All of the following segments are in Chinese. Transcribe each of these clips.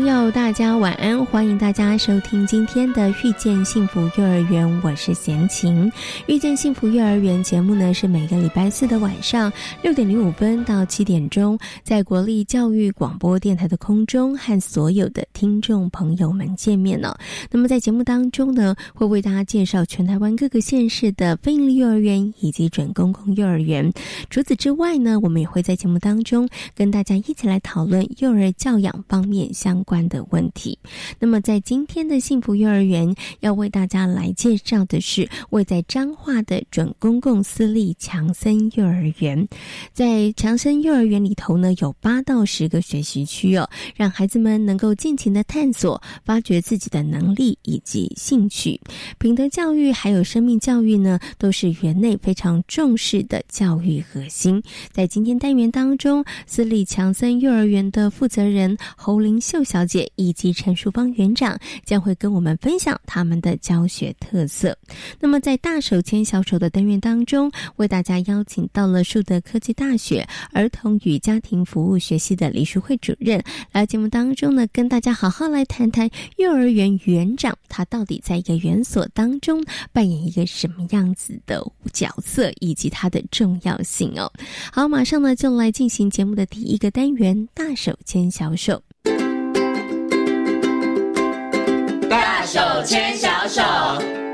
朋友，大家晚安！欢迎大家收听今天的《遇见幸福幼儿园》，我是贤琴。《遇见幸福幼儿园》节目呢，是每个礼拜四的晚上六点零五分到七点钟，在国立教育广播电台的空中和所有的听众朋友们见面了。那么在节目当中呢，会为大家介绍全台湾各个县市的非营利幼儿园以及准公共幼儿园。除此之外呢，我们也会在节目当中跟大家一起来讨论幼儿教养方面相关。关的问题。那么，在今天的幸福幼儿园，要为大家来介绍的是位在彰化的准公共私立强森幼儿园。在强森幼儿园里头呢，有八到十个学习区哦，让孩子们能够尽情的探索、发掘自己的能力以及兴趣。品德教育还有生命教育呢，都是园内非常重视的教育核心。在今天单元当中，私立强森幼儿园的负责人侯林秀。小姐以及陈淑芳园长将会跟我们分享他们的教学特色。那么，在大手牵小手的单元当中，为大家邀请到了树德科技大学儿童与家庭服务学系的李淑慧主任来节目当中呢，跟大家好好来谈谈幼儿园园长他到底在一个园所当中扮演一个什么样子的角色，以及它的重要性哦。好，马上呢就来进行节目的第一个单元——大手牵小手。手牵小手。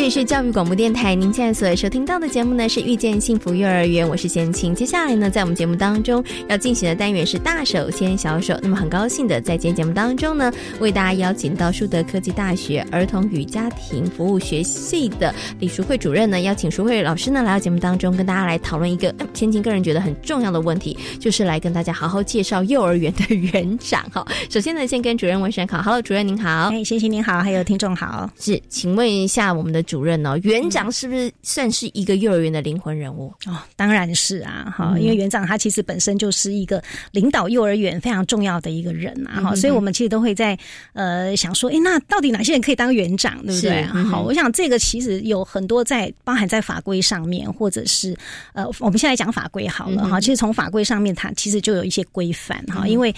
这里是教育广播电台，您现在所收听到的节目呢是遇见幸福幼儿园，我是贤青。接下来呢，在我们节目当中要进行的单元是大手牵小手。那么很高兴的在今天节目当中呢，为大家邀请到树德科技大学儿童与家庭服务学系的李淑慧主任呢，邀请淑慧老师呢来到节目当中，跟大家来讨论一个千青个人觉得很重要的问题，就是来跟大家好好介绍幼儿园的园长。哈，首先呢，先跟主任问声好，Hello，主任您好，哎，贤青您好，还有听众好，是，请问一下我们的。主任哦，园长是不是算是一个幼儿园的灵魂人物哦？当然是啊，哈，因为园长他其实本身就是一个领导幼儿园非常重要的一个人啊，哈，所以我们其实都会在呃想说，哎，那到底哪些人可以当园长，对不对？好，我想这个其实有很多在包含在法规上面，或者是呃，我们现在讲法规好了哈，其实从法规上面它其实就有一些规范哈，因为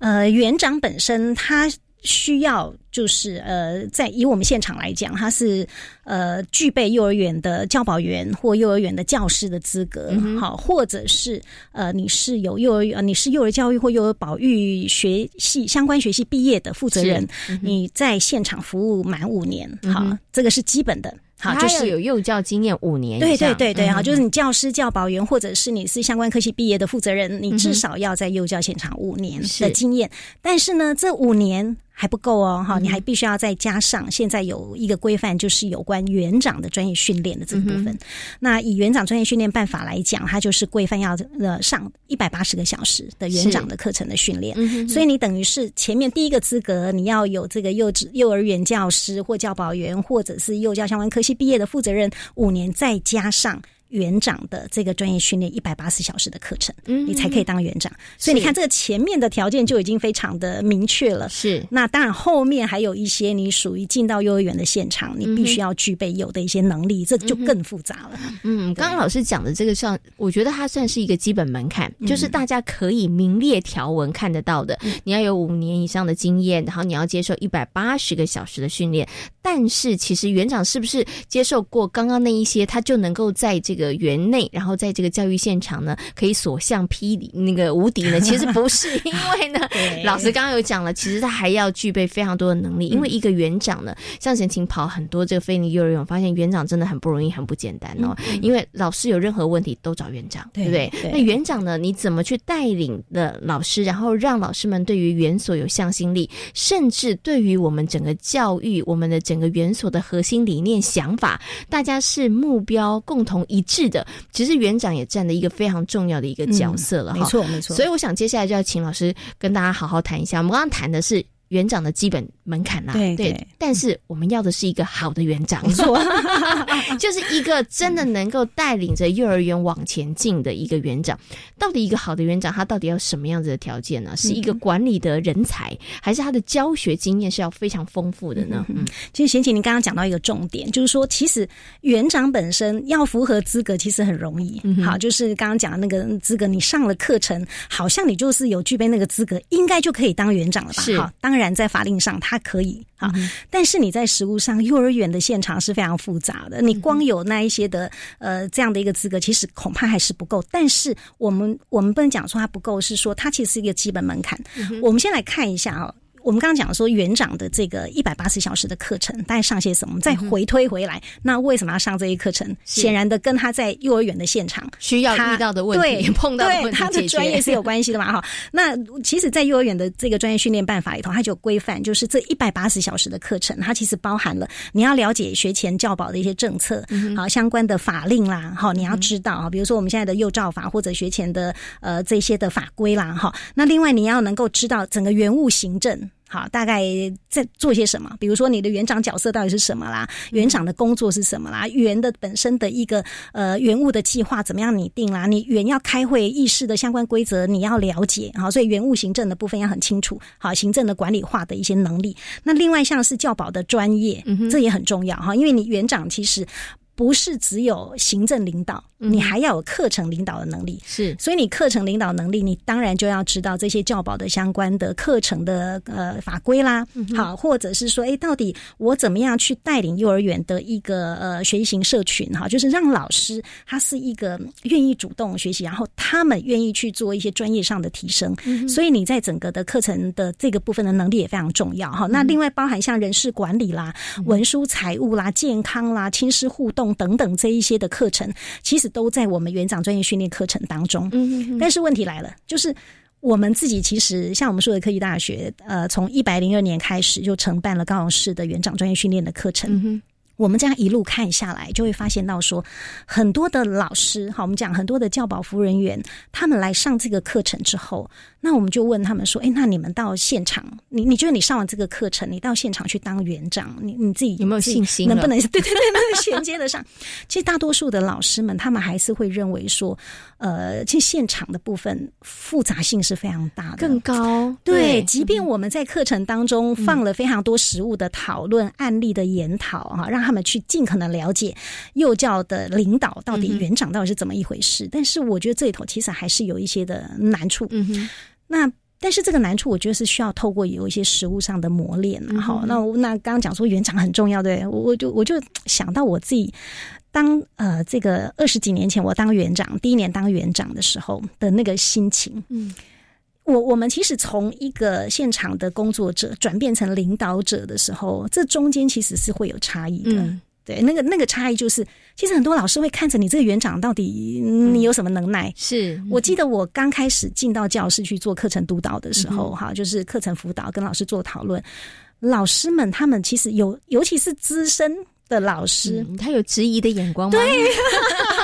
呃，园长本身他。需要就是呃，在以我们现场来讲，他是呃具备幼儿园的教保员或幼儿园的教师的资格，好，或者是呃你是有幼儿园，你是幼儿教育或幼儿保育学系相关学系毕业的负责人，你在现场服务满五年，好，这个是基本的。好，就是有幼教经验五年。对对对对，好，就是你教师、教保员，或者是你是相关科系毕业的负责人，你至少要在幼教现场五年的经验。但是呢，这五年。还不够哦，哈，你还必须要再加上。现在有一个规范，就是有关园长的专业训练的这个部分。那以园长专业训练办法来讲，它就是规范要呃上一百八十个小时的园长的课程的训练。所以你等于是前面第一个资格，你要有这个幼稚幼儿园教师或教保员，或者是幼教相关科系毕业的负责人五年，再加上。园长的这个专业训练一百八十小时的课程，嗯，你才可以当园长。所以你看，这个前面的条件就已经非常的明确了。是，那当然后面还有一些你属于进到幼儿园的现场，你必须要具备有的一些能力，这就更复杂了。嗯，刚刚老师讲的这个算，我觉得它算是一个基本门槛，就是大家可以名列条文看得到的。你要有五年以上的经验，然后你要接受一百八十个小时的训练。但是其实园长是不是接受过刚刚那一些，他就能够在这个个园内，然后在这个教育现场呢，可以所向披靡，那个无敌呢？其实不是，因为呢，老师刚刚有讲了，其实他还要具备非常多的能力，因为一个园长呢，像贤琴跑很多这个非营利幼儿园，发现园长真的很不容易，很不简单哦。因为老师有任何问题都找园长，对不对？那园长呢，你怎么去带领的老师，然后让老师们对于园所有向心力，甚至对于我们整个教育，我们的整个园所的核心理念、想法，大家是目标共同一致的。其实园长也占了一个非常重要的一个角色了，哈没错没错。所以我想接下来就要请老师跟大家好好谈一下。我们刚刚谈的是。园长的基本门槛啦，对对，但是我们要的是一个好的园长，没错，就是一个真的能够带领着幼儿园往前进的一个园长。到底一个好的园长，他到底要什么样子的条件呢？是一个管理的人才，还是他的教学经验是要非常丰富的呢？嗯，其实贤姐，您刚刚讲到一个重点，就是说，其实园长本身要符合资格，其实很容易。嗯好，就是刚刚讲的那个资格，你上了课程，好像你就是有具备那个资格，应该就可以当园长了吧？是，当然。然，在法令上它可以啊，但是你在实物上，幼儿园的现场是非常复杂的。你光有那一些的呃这样的一个资格，其实恐怕还是不够。但是我们我们不能讲说它不够，是说它其实是一个基本门槛。我们先来看一下啊。我们刚刚讲说园长的这个一百八十小时的课程，大概上些什么？我们再回推回来，那为什么要上这一课程？显然的，跟他在幼儿园的现场需要遇到的问题、碰到的问题，他的专业是有关系的嘛？哈，那其实，在幼儿园的这个专业训练办法里头，它就有规范，就是这一百八十小时的课程，它其实包含了你要了解学前教保的一些政策，好相关的法令啦，哈，你要知道啊，比如说我们现在的幼教法或者学前的呃这些的法规啦，哈，那另外你要能够知道整个园务行政。好，大概在做些什么？比如说，你的园长角色到底是什么啦？园长的工作是什么啦？园的本身的一个呃园务的计划怎么样拟定啦？你园要开会议事的相关规则你要了解，好，所以园务行政的部分要很清楚。好，行政的管理化的一些能力。那另外像是教保的专业，这也很重要哈，因为你园长其实。不是只有行政领导，你还要有课程领导的能力。是，所以你课程领导能力，你当然就要知道这些教保的相关的课程的呃法规啦。好，或者是说，哎，到底我怎么样去带领幼儿园的一个呃学习型社群？哈，就是让老师他是一个愿意主动学习，然后他们愿意去做一些专业上的提升。所以你在整个的课程的这个部分的能力也非常重要。哈，那另外包含像人事管理啦、文书财务啦、健康啦、亲师互动。等等这一些的课程，其实都在我们园长专业训练课程当中。嗯，但是问题来了，就是我们自己其实像我们说的科技大学，呃，从一百零二年开始就承办了高雄市的园长专业训练的课程。我们这样一路看下来，就会发现到说，很多的老师，好，我们讲很多的教保服务人员，他们来上这个课程之后，那我们就问他们说，哎，那你们到现场，你你觉得你上完这个课程，你到现场去当园长，你你自己有没有信心？能不能对对对，能衔接得上？其实大多数的老师们，他们还是会认为说，呃，其实现场的部分复杂性是非常大的，更高。对，即便我们在课程当中放了非常多实物的讨论、案例的研讨，哈，让他。他们去尽可能了解幼教的领导到底园长到底是怎么一回事，但是我觉得这里头其实还是有一些的难处。嗯哼，那但是这个难处，我觉得是需要透过有一些实物上的磨练。好，那那刚刚讲说园长很重要，对，我就我就想到我自己当呃这个二十几年前我当园长，第一年当园长的时候的那个心情。嗯。我我们其实从一个现场的工作者转变成领导者的时候，这中间其实是会有差异的。对，那个那个差异就是，其实很多老师会看着你这个园长到底你有什么能耐。是我记得我刚开始进到教室去做课程督导的时候，哈，就是课程辅导跟老师做讨论，老师们他们其实有，尤其是资深的老师，他有质疑的眼光吗？对，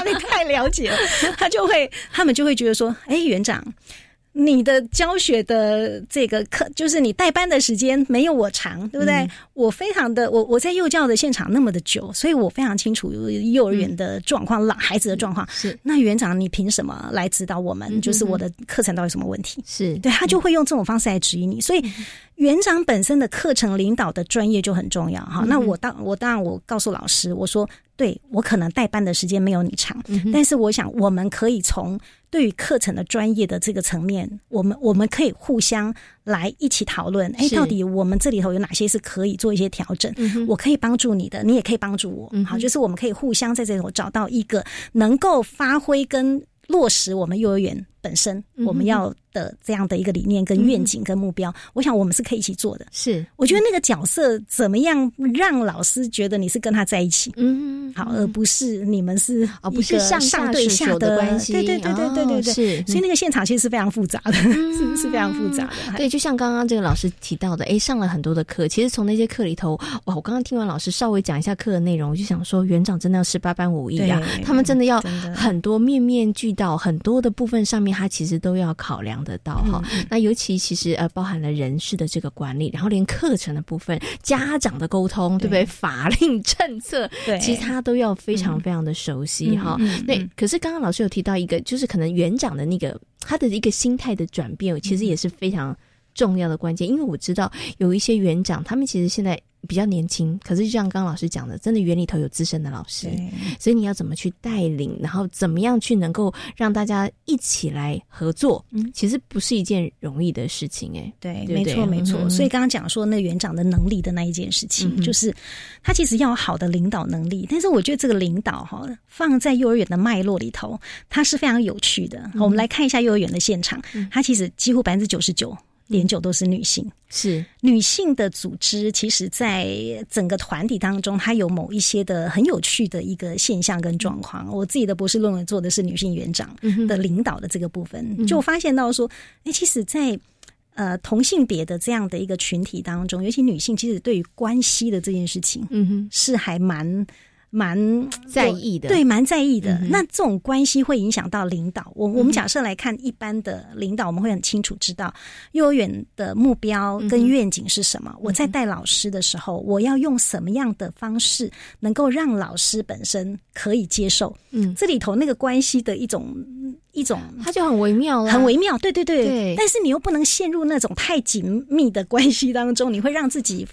你太了解了，他就会，他们就会觉得说，哎，园长。你的教学的这个课，就是你带班的时间没有我长，对不对？我非常的，我我在幼教的现场那么的久，所以我非常清楚幼儿园的状况，老孩子的状况。是那园长，你凭什么来指导我们？就是我的课程到底什么问题？是对他就会用这种方式来质疑你，所以。园长本身的课程领导的专业就很重要哈。那我当我当然我告诉老师，我说对我可能带班的时间没有你长，但是我想我们可以从。对于课程的专业的这个层面，我们我们可以互相来一起讨论。哎，到底我们这里头有哪些是可以做一些调整？我可以帮助你的，你也可以帮助我。好，就是我们可以互相在这里头找到一个能够发挥跟落实我们幼儿园。本身我们要的这样的一个理念、跟愿景、跟目标，我想我们是可以一起做的。是，我觉得那个角色怎么样让老师觉得你是跟他在一起，嗯，好，而不是你们是哦，不是上上对下的关系。对对对对对对对，是。所以那个现场其实是非常复杂的，是是非常复杂的。对，就像刚刚这个老师提到的，哎，上了很多的课，其实从那些课里头，哇，我刚刚听完老师稍微讲一下课的内容，我就想说，园长真的要十八般武艺啊，他们真的要很多面面俱到，很多的部分上面，他其实都要。考量得到哈，那尤其其实呃包含了人事的这个管理，然后连课程的部分、家长的沟通，对不对？法令政策，对，其实他都要非常非常的熟悉哈。那可是刚刚老师有提到一个，就是可能园长的那个他的一个心态的转变，其实也是非常重要的关键，因为我知道有一些园长，他们其实现在。比较年轻，可是就像刚刚老师讲的，真的园里头有资深的老师，所以你要怎么去带领，然后怎么样去能够让大家一起来合作，嗯，其实不是一件容易的事情，哎，对，没错没错。所以刚刚讲说那园长的能力的那一件事情，就是他其实要有好的领导能力，但是我觉得这个领导哈，放在幼儿园的脉络里头，它是非常有趣的。我们来看一下幼儿园的现场，它其实几乎百分之九十九。点九都是女性，是女性的组织，其实在整个团体当中，它有某一些的很有趣的一个现象跟状况。我自己的博士论文做的是女性园长的领导的这个部分，就发现到说，哎，其实，在呃同性别的这样的一个群体当中，尤其女性，其实对于关系的这件事情，嗯哼，是还蛮。蛮 在意的，对，蛮在意的。那这种关系会影响到领导。我我们假设来看，一般的领导，我们会很清楚知道幼儿园的目标跟愿景是什么。我在带老师的时候，我要用什么样的方式，能够让老师本身可以接受？嗯，这里头那个关系的一种一种，它就很微妙了，很微妙。对对对，但是你又不能陷入那种太紧密的关系当中，你会让自己。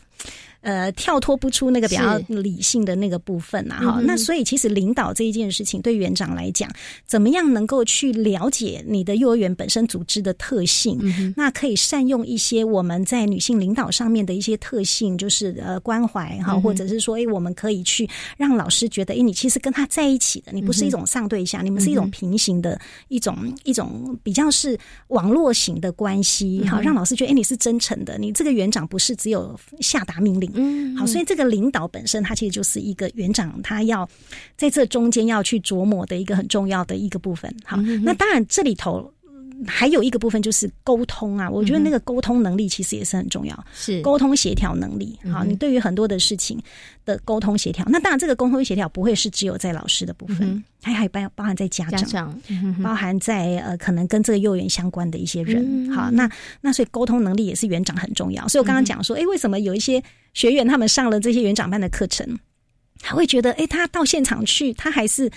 呃，跳脱不出那个比较理性的那个部分呐，哈。那所以其实领导这一件事情，对园长来讲，怎么样能够去了解你的幼儿园本身组织的特性？那可以善用一些我们在女性领导上面的一些特性，就是呃关怀哈，或者是说，哎，我们可以去让老师觉得，哎，你其实跟他在一起的，你不是一种上对下，你们是一种平行的一种一种比较是网络型的关系，好，让老师觉得，哎，你是真诚的，你这个园长不是只有下达命令。嗯，好，所以这个领导本身，他其实就是一个园长，他要在这中间要去琢磨的一个很重要的一个部分。好，那当然这里头还有一个部分就是沟通啊，我觉得那个沟通能力其实也是很重要，是沟通协调能力。好，你对于很多的事情的沟通协调，那当然这个沟通协调不会是只有在老师的部分，还还包包含在家长，包含在呃可能跟这个幼儿园相关的一些人。好，那那所以沟通能力也是园长很重要。所以我刚刚讲说，哎，为什么有一些学员他们上了这些园长班的课程，他会觉得，哎，他到现场去，他还是。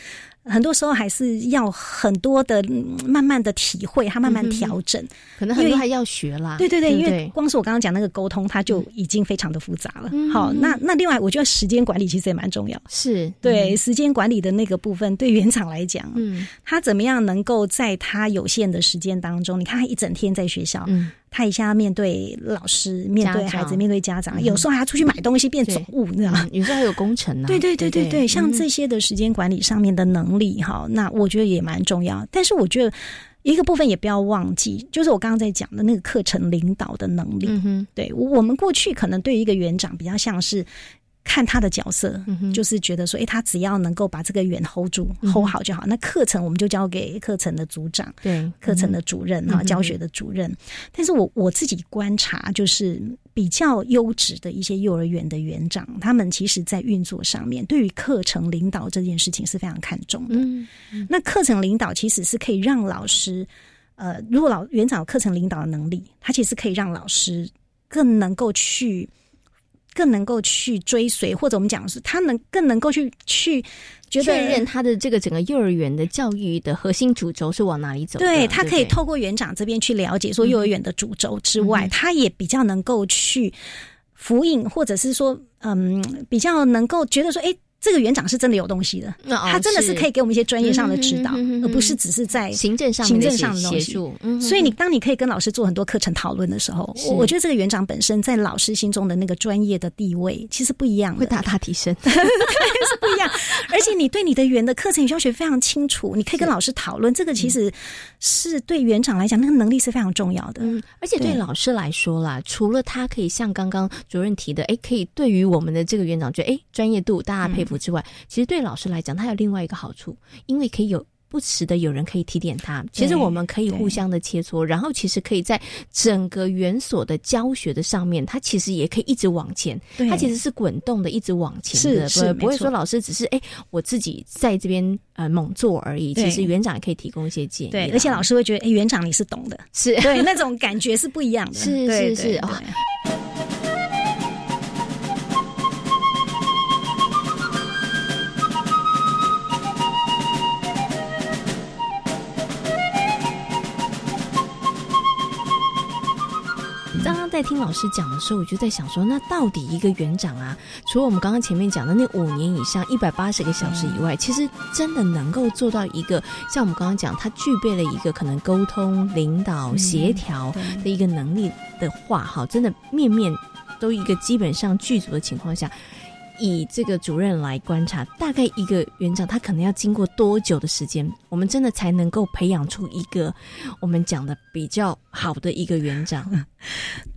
很多时候还是要很多的慢慢的体会，他慢慢调整，可能很多还要学啦。对对对，因为光是我刚刚讲那个沟通，它就已经非常的复杂了。好，那那另外，我觉得时间管理其实也蛮重要。是对时间管理的那个部分，对园长来讲，嗯，他怎么样能够在他有限的时间当中，你看他一整天在学校，嗯。他一下面对老师，面对孩子，面对家长，有时候还要出去买东西变总务，你知道吗？有时候还有工程呢。对对对对对，像这些的时间管理上面的能力，哈，那我觉得也蛮重要。但是我觉得一个部分也不要忘记，就是我刚刚在讲的那个课程领导的能力。嗯哼，对我们过去可能对一个园长比较像是。看他的角色，就是觉得说，哎，他只要能够把这个园 hold 住、hold 好就好。那课程我们就交给课程的组长，对，课程的主任哈，教学的主任。但是我我自己观察，就是比较优质的一些幼儿园的园长，他们其实在运作上面，对于课程领导这件事情是非常看重的。嗯，那课程领导其实是可以让老师，呃，如果老园长有课程领导的能力，他其实可以让老师更能够去。更能够去追随，或者我们讲的是，他能更能够去去确认他的这个整个幼儿园的教育的核心主轴是往哪里走。对他可以透过园长这边去了解，说幼儿园的主轴之外，他也比较能够去辅引，或者是说，嗯，比较能够觉得说，哎。这个园长是真的有东西的，他真的是可以给我们一些专业上的指导，而不是只是在行政上行政上的协助。所以你当你可以跟老师做很多课程讨论的时候，我觉得这个园长本身在老师心中的那个专业的地位其实不一样，会大大提升，是不一样。而且你对你的园的课程与教学非常清楚，你可以跟老师讨论，这个其实是对园长来讲，那个能力是非常重要的。嗯，而且对老师来说啦，除了他可以像刚刚主任提的，哎，可以对于我们的这个园长觉得哎专业度大家佩服之外，其实对老师来讲，他有另外一个好处，因为可以有不时的有人可以提点他。其实我们可以互相的切磋，然后其实可以在整个园所的教学的上面，他其实也可以一直往前。他其实是滚动的，一直往前的，是不会说老师只是哎我自己在这边呃猛做而已。其实园长也可以提供一些建议。对，而且老师会觉得哎园长你是懂的，是对那种感觉是不一样的。是是是在听老师讲的时候，我就在想说，那到底一个园长啊，除了我们刚刚前面讲的那五年以上一百八十个小时以外，其实真的能够做到一个像我们刚刚讲，他具备了一个可能沟通、领导、协调的一个能力的话，哈，真的面面都一个基本上具足的情况下。以这个主任来观察，大概一个园长他可能要经过多久的时间，我们真的才能够培养出一个我们讲的比较好的一个园长？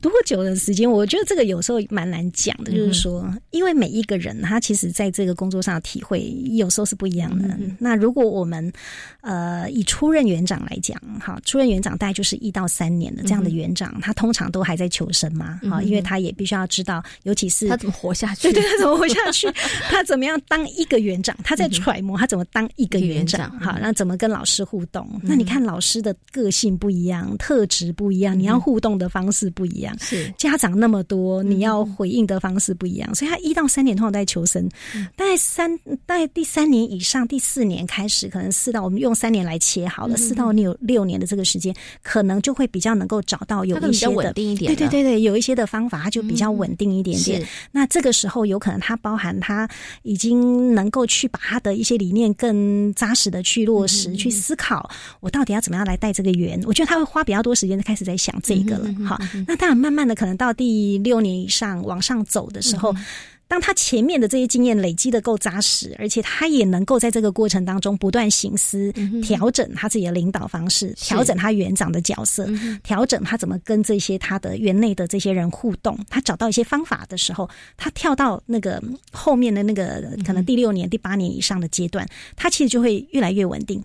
多久的时间？我觉得这个有时候蛮难讲的，就是说，因为每一个人他其实在这个工作上的体会有时候是不一样的。那如果我们呃以初任园长来讲，哈，初任园长大概就是一到三年的这样的园长，他通常都还在求生嘛，哈，因为他也必须要知道，尤其是他怎么活下去，对 对，他怎么活。下去，他怎么样当一个园长？他在揣摩他怎么当一个园长，好，那怎么跟老师互动？那你看老师的个性不一样，特质不一样，你要互动的方式不一样。是家长那么多，你要回应的方式不一样。所以他一到三年通常在求生，大概三大概第三年以上，第四年开始，可能四到我们用三年来切好了，四到六六年的这个时间，可能就会比较能够找到有一些的稳定一点。对对对对，有一些的方法，他就比较稳定一点点。那这个时候有可能他。包含他已经能够去把他的一些理念更扎实的去落实，去思考我到底要怎么样来带这个园。我觉得他会花比较多时间开始在想这个了。好，那当然慢慢的可能到第六年以上往上走的时候。当他前面的这些经验累积的够扎实，而且他也能够在这个过程当中不断醒思调整他自己的领导方式，调整他园长的角色，调整他怎么跟这些他的园内的这些人互动。他找到一些方法的时候，他跳到那个后面的那个可能第六年、第八年以上的阶段，他其实就会越来越稳定。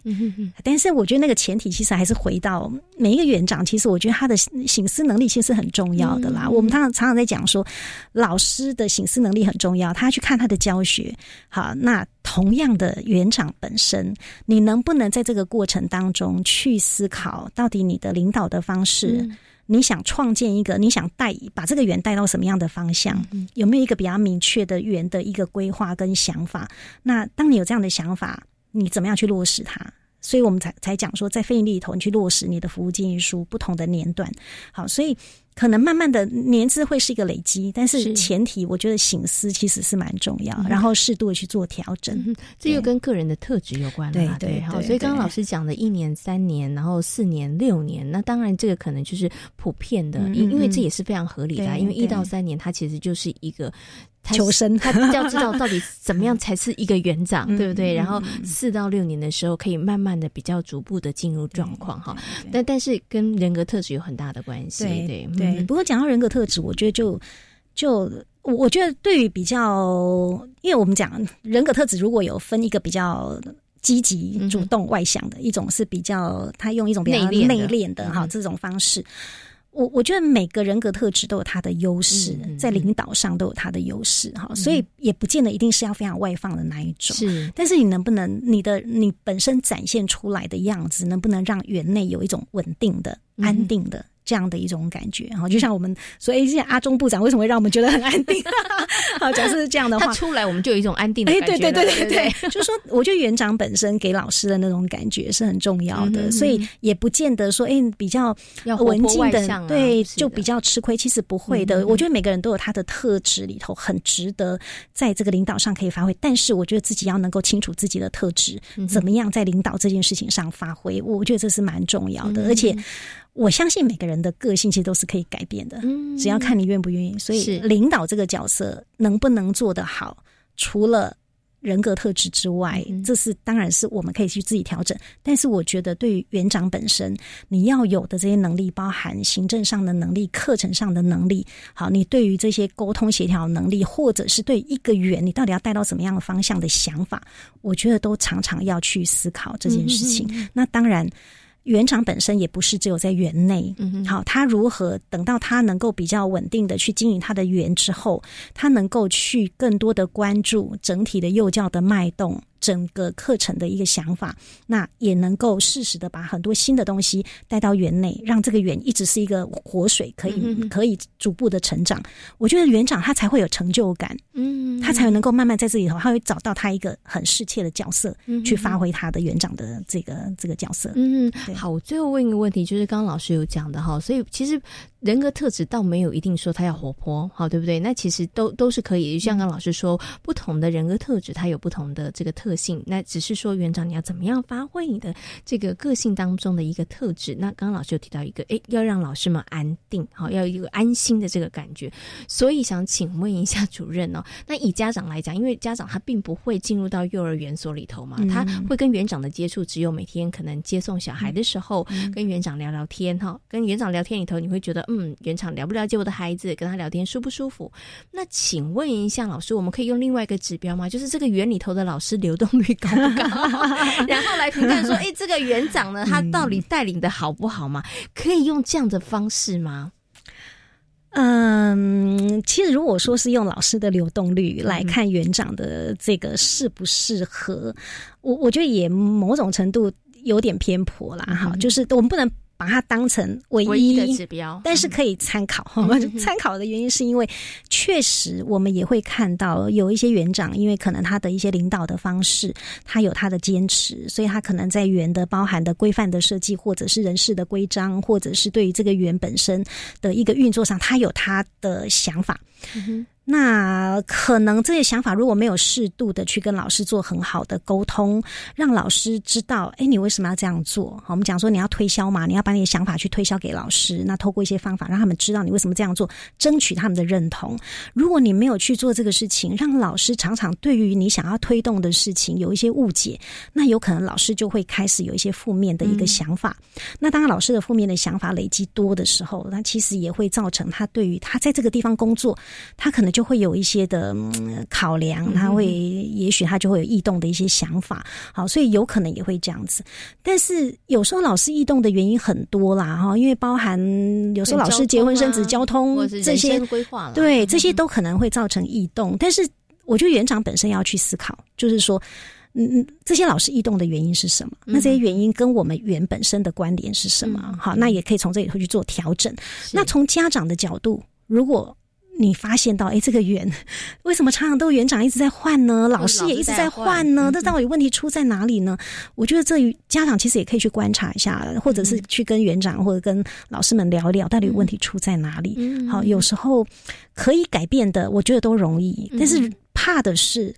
但是我觉得那个前提其实还是回到每一个园长，其实我觉得他的醒思能力其实很重要的啦。我们常常常常在讲说，老师的醒思能力很。重要，他去看他的教学。好，那同样的园长本身，你能不能在这个过程当中去思考，到底你的领导的方式，你想创建一个，你想带把这个园带到什么样的方向？有没有一个比较明确的园的一个规划跟想法？那当你有这样的想法，你怎么样去落实它？所以我们才才讲说，在非营利里头，你去落实你的服务建议书，不同的年段。好，所以。可能慢慢的年资会是一个累积，但是前提我觉得醒思其实是蛮重要，然后适度的去做调整。这又跟个人的特质有关了，对，对。所以刚刚老师讲的一年、三年，然后四年、六年，那当然这个可能就是普遍的，因因为这也是非常合理的，因为一到三年它其实就是一个。求生，他要知道到底怎么样才是一个园长，对不对？然后四到六年的时候，可以慢慢的比较逐步的进入状况哈。但但是跟人格特质有很大的关系，对对。不过讲到人格特质，我觉得就就我觉得对于比较，因为我们讲人格特质，如果有分一个比较积极、主动、外向的一种，是比较他用一种比较内敛的哈这种方式。我我觉得每个人格特质都有他的优势，在领导上都有他的优势哈，所以也不见得一定是要非常外放的那一种。是，但是你能不能你的你本身展现出来的样子，能不能让园内有一种稳定的、安定的？这样的一种感觉。哈，就像我们说，哎，现在阿中部长为什么会让我们觉得很安定？好，假设是这样的话，出来我们就有一种安定的感觉。对对对对对，就是说，我觉得园长本身给老师的那种感觉是很重要的，所以也不见得说，哎，比较文静的，对，就比较吃亏。其实不会的，我觉得每个人都有他的特质里头，很值得在这个领导上可以发挥。但是，我觉得自己要能够清楚自己的特质，怎么样在领导这件事情上发挥，我觉得这是蛮重要的。而且，我相信每个人的个性其实都是可以改变的，只要看你愿不愿意。所以，领导这个角色能不能做得好，除了。人格特质之外，这是当然是我们可以去自己调整。但是我觉得，对于园长本身，你要有的这些能力，包含行政上的能力、课程上的能力，好，你对于这些沟通协调能力，或者是对一个园，你到底要带到什么样的方向的想法，我觉得都常常要去思考这件事情。那当然。园长本身也不是只有在园内，好，他如何等到他能够比较稳定的去经营他的园之后，他能够去更多的关注整体的幼教的脉动。整个课程的一个想法，那也能够适时的把很多新的东西带到园内，让这个园一直是一个活水，可以可以逐步的成长。我觉得园长他才会有成就感，嗯，他才能够慢慢在这里头，他会找到他一个很适切的角色，去发挥他的园长的这个这个角色。嗯，好，我最后问一个问题，就是刚刚老师有讲的哈，所以其实。人格特质倒没有一定说他要活泼，好对不对？那其实都都是可以。像刚老师说，不同的人格特质，它有不同的这个特性。那只是说园长你要怎么样发挥你的这个个性当中的一个特质。那刚刚老师有提到一个，诶，要让老师们安定，好，要有一个安心的这个感觉。所以想请问一下主任哦，那以家长来讲，因为家长他并不会进入到幼儿园所里头嘛，他会跟园长的接触只有每天可能接送小孩的时候，跟园长聊聊天哈，跟园长聊天里头，你会觉得。嗯，原厂了不了解我的孩子，跟他聊天舒不舒服？那请问一下老师，我们可以用另外一个指标吗？就是这个园里头的老师流动率高不高？然后来评判说，哎，这个园长呢，他到底带领的好不好嘛？可以用这样的方式吗？嗯，其实如果说是用老师的流动率来看园长的这个适不适合，我我觉得也某种程度有点偏颇啦。哈，就是我们不能。把它当成唯一的指标，但是可以参考。参考的原因是因为，确实我们也会看到有一些园长，因为可能他的一些领导的方式，他有他的坚持，所以他可能在园的包含的规范的设计，或者是人事的规章，或者是对于这个园本身的一个运作上，他有他的想法。那可能这些想法如果没有适度的去跟老师做很好的沟通，让老师知道，哎，你为什么要这样做？好，我们讲说你要推销嘛，你要把你的想法去推销给老师。那透过一些方法让他们知道你为什么这样做，争取他们的认同。如果你没有去做这个事情，让老师常常对于你想要推动的事情有一些误解，那有可能老师就会开始有一些负面的一个想法。那当然，老师的负面的想法累积多的时候，那其实也会造成他对于他在这个地方工作，他可能就会有一些的考量，他会也许他就会有异动的一些想法，好，所以有可能也会这样子。但是有时候老师异动的原因很多啦，哈，因为包含有时候老师结婚生子、交通这些规划，对这些都可能会造成异动。但是我觉得园长本身要去思考，就是说，嗯嗯，这些老师异动的原因是什么？那这些原因跟我们园本身的关联是什么？好，那也可以从这里头去做调整。那从家长的角度，如果你发现到，哎，这个园为什么常常都园长一直在换呢？老师也一直在换呢？这到底问题出在哪里呢？我觉得这家长其实也可以去观察一下，或者是去跟园长或者跟老师们聊一聊，到底问题出在哪里。好，有时候可以改变的，我觉得都容易，但是怕的是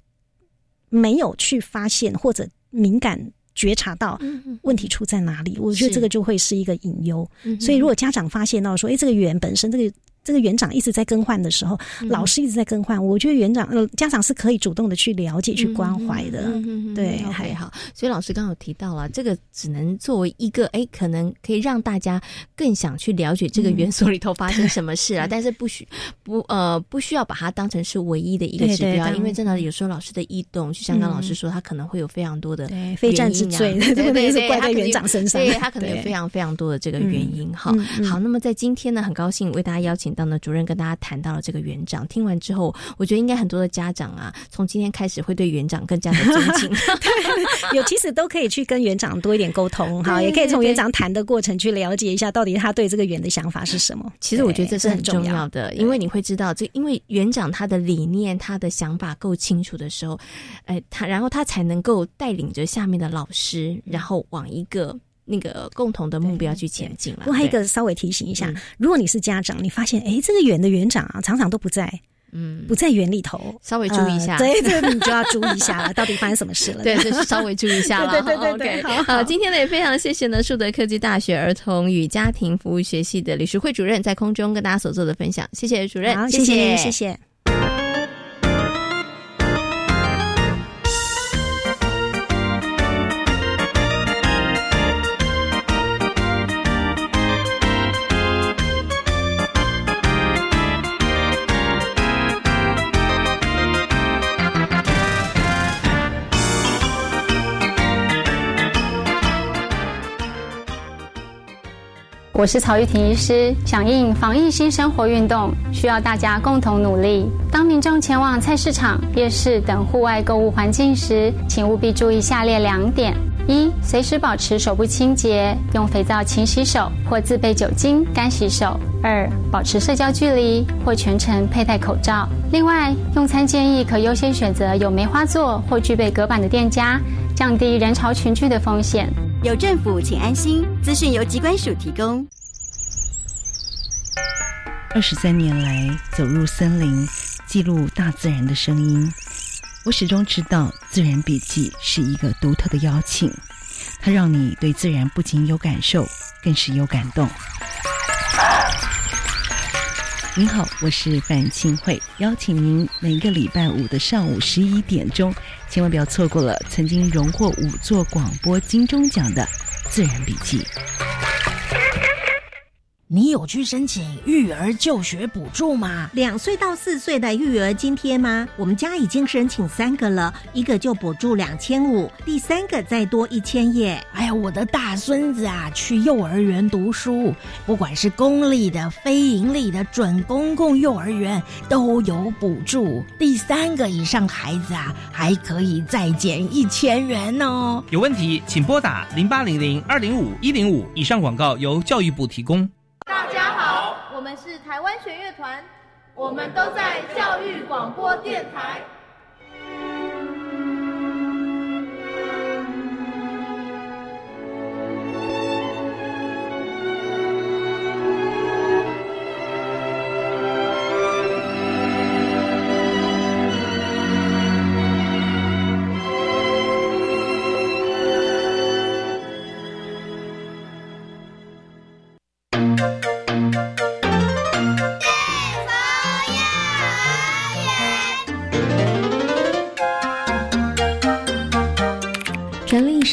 没有去发现或者敏感觉察到问题出在哪里。我觉得这个就会是一个隐忧。所以，如果家长发现到说，哎，这个园本身这个。这个园长一直在更换的时候，老师一直在更换。我觉得园长呃家长是可以主动的去了解、去关怀的。对，还好。所以老师刚刚有提到了，这个只能作为一个哎，可能可以让大家更想去了解这个园所里头发生什么事啊。但是不需不呃不需要把它当成是唯一的一个指标，因为真的有时候老师的异动，就像刚老师说，他可能会有非常多的非战之罪，对对对，怪在园长身上。对他可能有非常非常多的这个原因。哈，好，那么在今天呢，很高兴为大家邀请。到呢主任跟大家谈到了这个园长。听完之后，我觉得应该很多的家长啊，从今天开始会对园长更加的尊敬。有其实都可以去跟园长多一点沟通哈，也可以从园长谈的过程去了解一下，到底他对这个园的想法是什么。其实我觉得这是很重要的，因为你会知道，这因为园长他的理念、他的想法够清楚的时候，哎，他然后他才能够带领着下面的老师，然后往一个。那个共同的目标去前进了。我还有一个稍微提醒一下，如果你是家长，你发现哎，这个园的园长啊，常常都不在，嗯，不在园里头，稍微注意一下，对，这个你就要注意一下了，到底发生什么事了？对，就是稍微注意一下了。对对对对，好，今天呢也非常谢谢呢，树德科技大学儿童与家庭服务学系的李淑慧主任在空中跟大家所做的分享，谢谢主任，谢谢。谢谢。我是曹玉婷医师，响应防疫新生活运动，需要大家共同努力。当民众前往菜市场、夜市等户外购物环境时，请务必注意下列两点：一、随时保持手部清洁，用肥皂勤洗手或自备酒精干洗手；二、保持社交距离或全程佩戴口罩。另外，用餐建议可优先选择有梅花座或具备隔板的店家，降低人潮群聚的风险。有政府，请安心。资讯由机关署提供。二十三年来，走入森林，记录大自然的声音。我始终知道，《自然笔记》是一个独特的邀请，它让你对自然不仅有感受，更是有感动。您好，我是范庆慧，邀请您每个礼拜五的上午十一点钟。千万不要错过了曾经荣获五座广播金钟奖的《自然笔记》。你有去申请育儿就学补助吗？两岁到四岁的育儿津贴吗？我们家已经申请三个了，一个就补助两千五，第三个再多一千耶。哎呀，我的大孙子啊，去幼儿园读书，不管是公立的、非盈利的、准公共幼儿园都有补助。第三个以上孩子啊，还可以再减一千元哦。有问题请拨打零八零零二零五一零五。以上广告由教育部提供。台湾弦乐团，我们都在教育广播电台。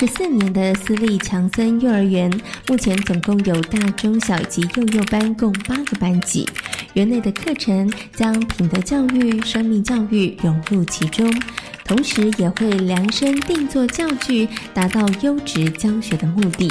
十四年的私立强森幼儿园，目前总共有大、中、小及幼幼班共八个班级。园内的课程将品德教育、生命教育融入其中，同时也会量身定做教具，达到优质教学的目的。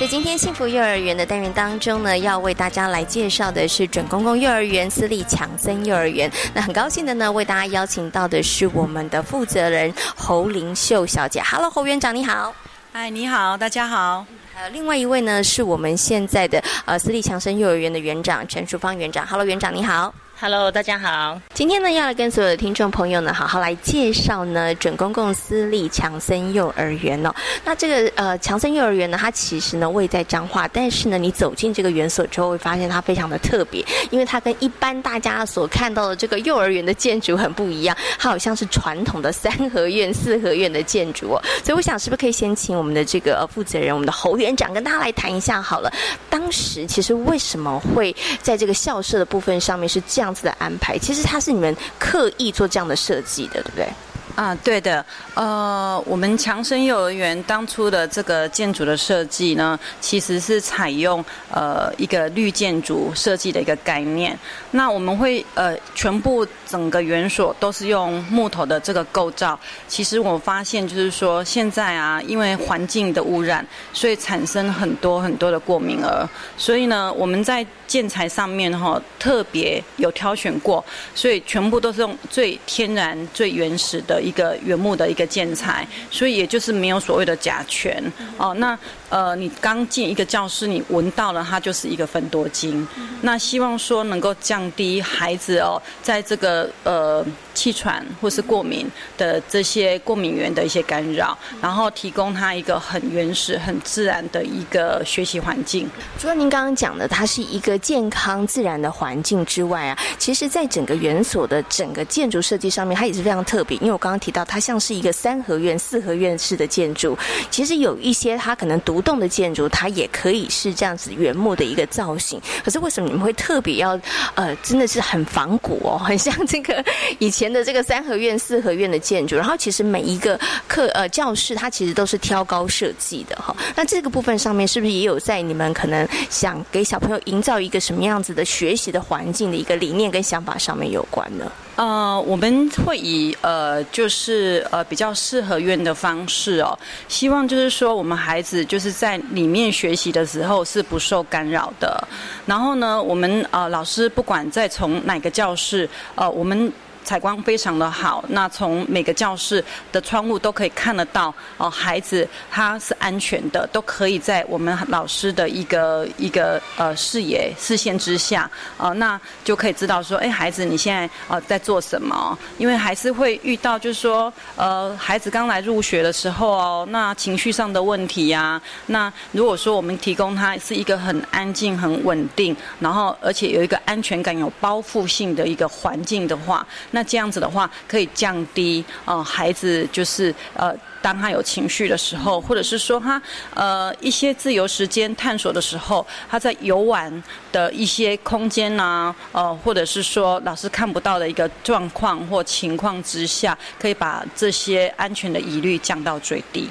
在今天幸福幼儿园的单元当中呢，要为大家来介绍的是准公共幼儿园私立强森幼儿园。那很高兴的呢，为大家邀请到的是我们的负责人侯玲秀小姐。Hello，侯园长你好。嗨，你好，大家好。还有另外一位呢，是我们现在的呃私立强森幼儿园的园长陈淑芳园长。Hello，园长你好。Hello，大家好。今天呢，要来跟所有的听众朋友呢，好好来介绍呢准公共私立强森幼儿园哦。那这个呃强森幼儿园呢，它其实呢位在彰化，但是呢，你走进这个园所之后，会发现它非常的特别，因为它跟一般大家所看到的这个幼儿园的建筑很不一样，它好像是传统的三合院、四合院的建筑哦。所以我想，是不是可以先请我们的这个负责人，我们的侯园长跟大家来谈一下好了。当时其实为什么会在这个校舍的部分上面是这样？样子的安排，其实它是你们刻意做这样的设计的，对不对？啊，对的，呃，我们强生幼儿园当初的这个建筑的设计呢，其实是采用呃一个绿建筑设计的一个概念。那我们会呃全部整个园所都是用木头的这个构造。其实我发现就是说，现在啊，因为环境的污染，所以产生很多很多的过敏儿。所以呢，我们在建材上面哈特别有挑选过，所以全部都是用最天然、最原始的。一个原木的一个建材，所以也就是没有所谓的甲醛哦。那呃，你刚进一个教室，你闻到了它就是一个分多精。那希望说能够降低孩子哦，在这个呃气喘或是过敏的这些过敏源的一些干扰，然后提供他一个很原始、很自然的一个学习环境。除了您刚刚讲的，它是一个健康自然的环境之外啊，其实在整个园所的整个建筑设计上面，它也是非常特别。因为我刚刚提到，它像是一个三合院、四合院式的建筑，其实有一些它可能独栋的建筑，它也可以是这样子原木的一个造型。可是为什么你们会特别要呃，真的是很仿古哦，很像这个以前的这个三合院、四合院的建筑？然后其实每一个课呃教室，它其实都是挑高设计的哈。那这个部分上面是不是也有在你们可能想给小朋友营造一个什么样子的学习的环境的一个理念跟想法上面有关呢？呃，我们会以呃，就是呃比较四合院的方式哦，希望就是说我们孩子就是在里面学习的时候是不受干扰的。然后呢，我们呃老师不管在从哪个教室，呃我们。采光非常的好，那从每个教室的窗户都可以看得到哦，孩子他是安全的，都可以在我们老师的一个一个呃视野视线之下，哦，那就可以知道说，哎，孩子你现在呃在做什么？因为还是会遇到，就是说，呃，孩子刚来入学的时候哦，那情绪上的问题呀，那如果说我们提供他是一个很安静、很稳定，然后而且有一个安全感、有包覆性的一个环境的话，那那这样子的话，可以降低呃孩子就是呃当他有情绪的时候，或者是说他呃一些自由时间探索的时候，他在游玩的一些空间呐，呃或者是说老师看不到的一个状况或情况之下，可以把这些安全的疑虑降到最低。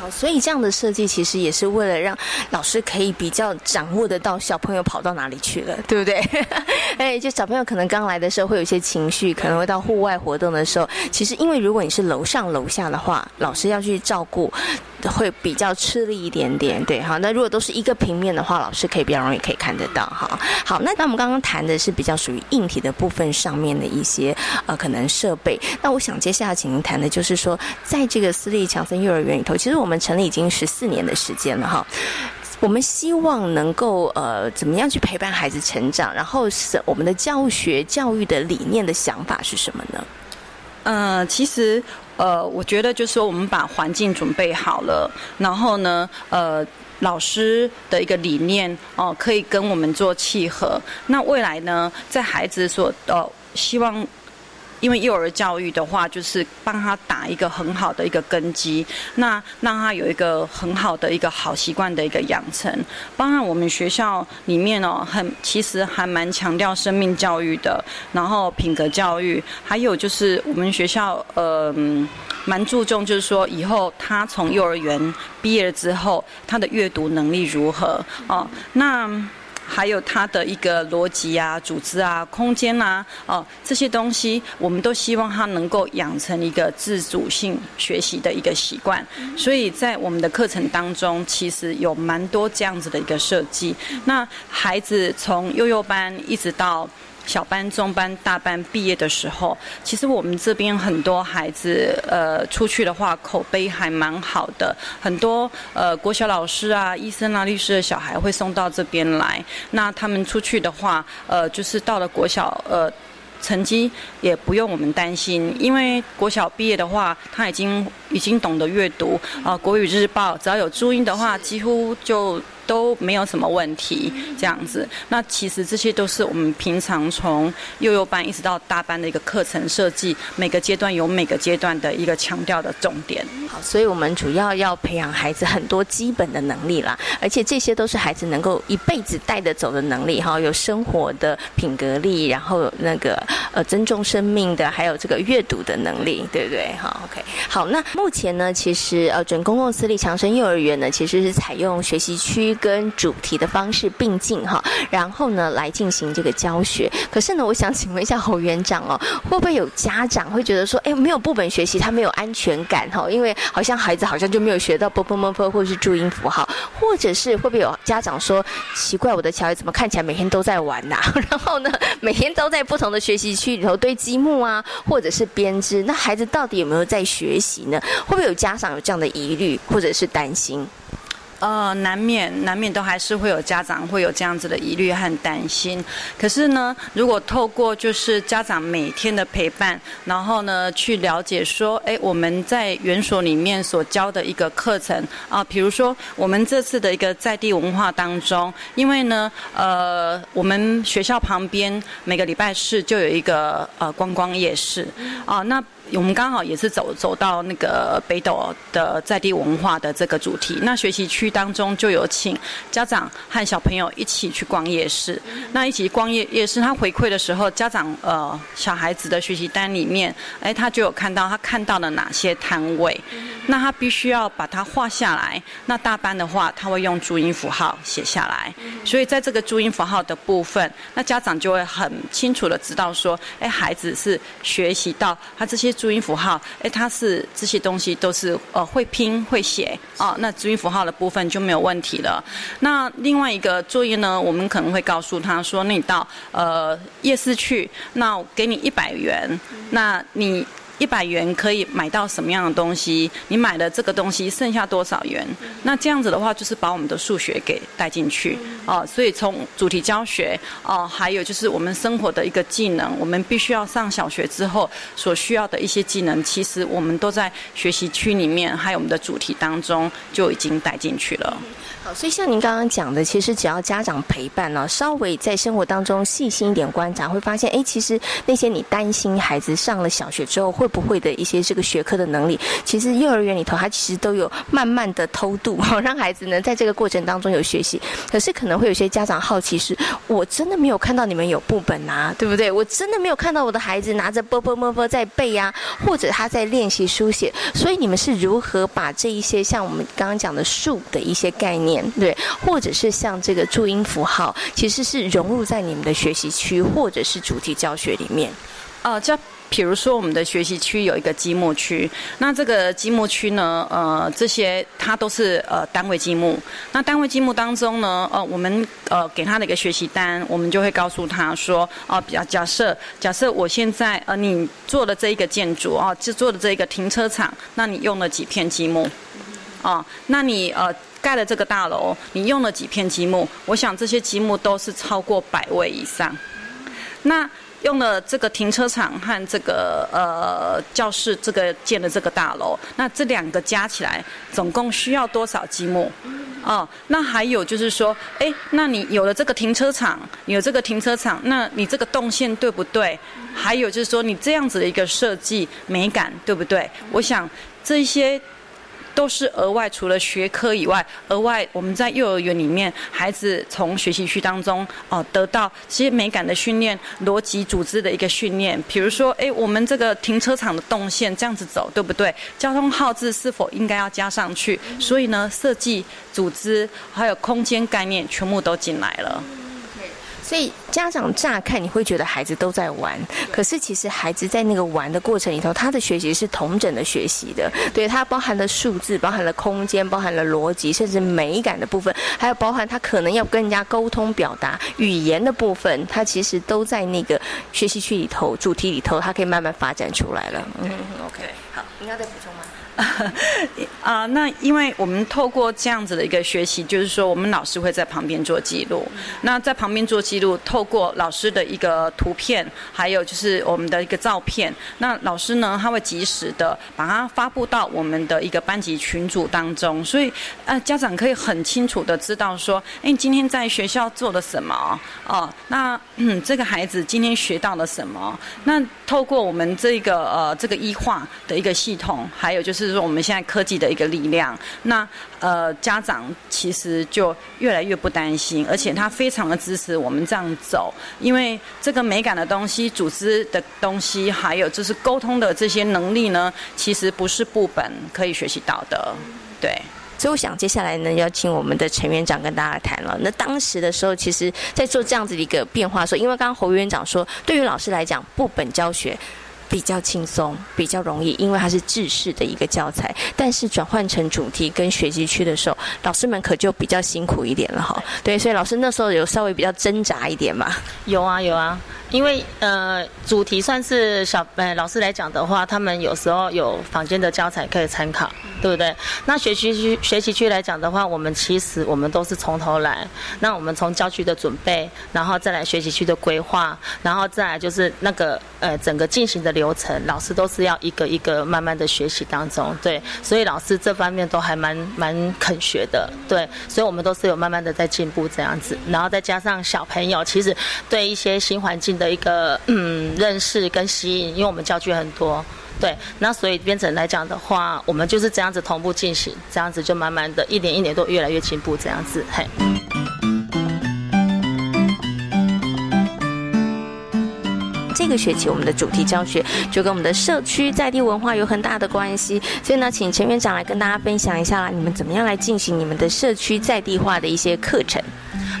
好，所以这样的设计其实也是为了让老师可以比较掌握得到小朋友跑到哪里去了，对不对？哎，就小朋友可能刚来的时候会有一些情绪，可能会到户外活动的时候，其实因为如果你是楼上楼下的话，老师要去照顾。会比较吃力一点点，对好。那如果都是一个平面的话，老师可以比较容易可以看得到哈。好，那那我们刚刚谈的是比较属于硬体的部分上面的一些呃可能设备。那我想接下来请您谈的就是说，在这个私立强森幼儿园里头，其实我们成立已经十四年的时间了哈。我们希望能够呃怎么样去陪伴孩子成长，然后是我们的教学教育的理念的想法是什么呢？呃，其实。呃，我觉得就是说，我们把环境准备好了，然后呢，呃，老师的一个理念哦，可以跟我们做契合。那未来呢，在孩子所呃希望。因为幼儿教育的话，就是帮他打一个很好的一个根基，那让他有一个很好的一个好习惯的一个养成。当然，我们学校里面哦，很其实还蛮强调生命教育的，然后品格教育，还有就是我们学校呃蛮注重，就是说以后他从幼儿园毕业了之后，他的阅读能力如何哦？那。还有他的一个逻辑啊、组织啊、空间啊，哦，这些东西，我们都希望他能够养成一个自主性学习的一个习惯。所以在我们的课程当中，其实有蛮多这样子的一个设计。那孩子从幼幼班一直到。小班、中班、大班毕业的时候，其实我们这边很多孩子，呃，出去的话口碑还蛮好的。很多呃国小老师啊、医生啊、律师的小孩会送到这边来。那他们出去的话，呃，就是到了国小，呃，成绩也不用我们担心，因为国小毕业的话，他已经已经懂得阅读啊，国语日报只要有注音的话，几乎就。都没有什么问题，这样子。那其实这些都是我们平常从幼幼班一直到大班的一个课程设计，每个阶段有每个阶段的一个强调的重点。好，所以我们主要要培养孩子很多基本的能力啦，而且这些都是孩子能够一辈子带得走的能力哈，有生活的品格力，然后那个呃尊重生命的，还有这个阅读的能力，对不对？好，OK，好，那目前呢，其实呃准公共私立强生幼儿园呢，其实是采用学习区跟主题的方式并进哈，然后呢来进行这个教学。可是呢，我想请问一下侯园长哦，会不会有家长会觉得说，哎，没有部本学习，他没有安全感哈，因为好像孩子好像就没有学到 b b m p 或者是注音符号，或者是会不会有家长说，奇怪，我的小孩怎么看起来每天都在玩呐？然后呢，每天都在不同的学习区里头堆积木啊，或者是编织，那孩子到底有没有在学习呢？会不会有家长有这样的疑虑或者是担心？呃，难免难免都还是会有家长会有这样子的疑虑和担心。可是呢，如果透过就是家长每天的陪伴，然后呢去了解说，哎，我们在园所里面所教的一个课程啊，比如说我们这次的一个在地文化当中，因为呢，呃，我们学校旁边每个礼拜四就有一个呃观光夜市啊，那。我们刚好也是走走到那个北斗的在地文化的这个主题，那学习区当中就有请家长和小朋友一起去逛夜市。那一起逛夜夜市，他回馈的时候，家长呃小孩子的学习单里面，哎，他就有看到他看到了哪些摊位，那他必须要把它画下来。那大班的话，他会用注音符号写下来，所以在这个注音符号的部分，那家长就会很清楚的知道说，哎，孩子是学习到他这些。注音符号，哎，他是这些东西都是呃会拼会写哦，那注音符号的部分就没有问题了。那另外一个作业呢，我们可能会告诉他说，那你到呃夜市去，那给你一百元，那你。一百元可以买到什么样的东西？你买了这个东西剩下多少元？那这样子的话，就是把我们的数学给带进去哦。所以从主题教学哦，还有就是我们生活的一个技能，我们必须要上小学之后所需要的一些技能，其实我们都在学习区里面，还有我们的主题当中就已经带进去了。好，所以像您刚刚讲的，其实只要家长陪伴呢，稍微在生活当中细心一点观察，会发现，哎，其实那些你担心孩子上了小学之后会不会的一些这个学科的能力，其实幼儿园里头他其实都有慢慢的偷渡，好 让孩子呢在这个过程当中有学习。可是可能会有些家长好奇，是我真的没有看到你们有部本啊，对不对？我真的没有看到我的孩子拿着啵啵啵啵在背呀，或者他在练习书写。所以你们是如何把这一些像我们刚刚讲的数的一些概念？对，或者是像这个注音符号，其实是融入在你们的学习区或者是主题教学里面。哦，就比如说我们的学习区有一个积木区，那这个积木区呢，呃，这些它都是呃单位积木。那单位积木当中呢，呃，我们呃给他的一个学习单，我们就会告诉他说，哦，比较假设假设我现在呃你做的这一个建筑啊，就做的这一个停车场，那你用了几片积木？哦，那你呃。盖了这个大楼，你用了几片积木？我想这些积木都是超过百位以上。那用了这个停车场和这个呃教室，这个建的这个大楼，那这两个加起来总共需要多少积木？哦，那还有就是说，哎，那你有了这个停车场，有这个停车场，那你这个动线对不对？还有就是说，你这样子的一个设计美感对不对？我想这些。都是额外，除了学科以外，额外我们在幼儿园里面，孩子从学习区当中哦得到这些美感的训练、逻辑组织的一个训练。比如说，哎，我们这个停车场的动线这样子走，对不对？交通号志是否应该要加上去？所以呢，设计、组织还有空间概念全部都进来了。所以家长乍看你会觉得孩子都在玩，可是其实孩子在那个玩的过程里头，他的学习是同整的学习的，对，他包含了数字，包含了空间，包含了逻辑，甚至美感的部分，还有包含他可能要跟人家沟通表达语言的部分，他其实都在那个学习区里头、主题里头，他可以慢慢发展出来了。嗯，OK，好，应该再补充吗？啊，那因为我们透过这样子的一个学习，就是说我们老师会在旁边做记录。那在旁边做记录，透过老师的一个图片，还有就是我们的一个照片，那老师呢他会及时的把它发布到我们的一个班级群组当中，所以呃家长可以很清楚的知道说，哎，今天在学校做了什么哦，那嗯这个孩子今天学到了什么？那透过我们这个呃这个医化的一个系统，还有就是说我们现在科技的一个力量，那呃家长其实就越来越不担心，而且他非常的支持我们这样走，因为这个美感的东西、组织的东西，还有就是沟通的这些能力呢，其实不是部本可以学习到的，对。所以我想接下来呢，要请我们的陈园长跟大家谈了。那当时的时候，其实在做这样子的一个变化的时候，因为刚刚侯园长说，对于老师来讲，部本教学。比较轻松，比较容易，因为它是制式的一个教材。但是转换成主题跟学习区的时候，老师们可就比较辛苦一点了哈。对，所以老师那时候有稍微比较挣扎一点嘛。有啊，有啊。因为呃，主题算是小呃老师来讲的话，他们有时候有房间的教材可以参考，对不对？那学习区学习区来讲的话，我们其实我们都是从头来。那我们从教区的准备，然后再来学习区的规划，然后再来就是那个呃整个进行的流流程，老师都是要一个一个慢慢的学习当中，对。所以老师这方面都还蛮蛮肯学的，对。所以我们都是有慢慢的在进步这样子，然后再加上小朋友其实对一些新环境。的一个嗯认识跟吸引，因为我们教具很多，对，那所以编程来讲的话，我们就是这样子同步进行，这样子就慢慢的一年一年都越来越进步，这样子，嘿。这个学期我们的主题教学就跟我们的社区在地文化有很大的关系，所以呢，请陈院长来跟大家分享一下啦，你们怎么样来进行你们的社区在地化的一些课程。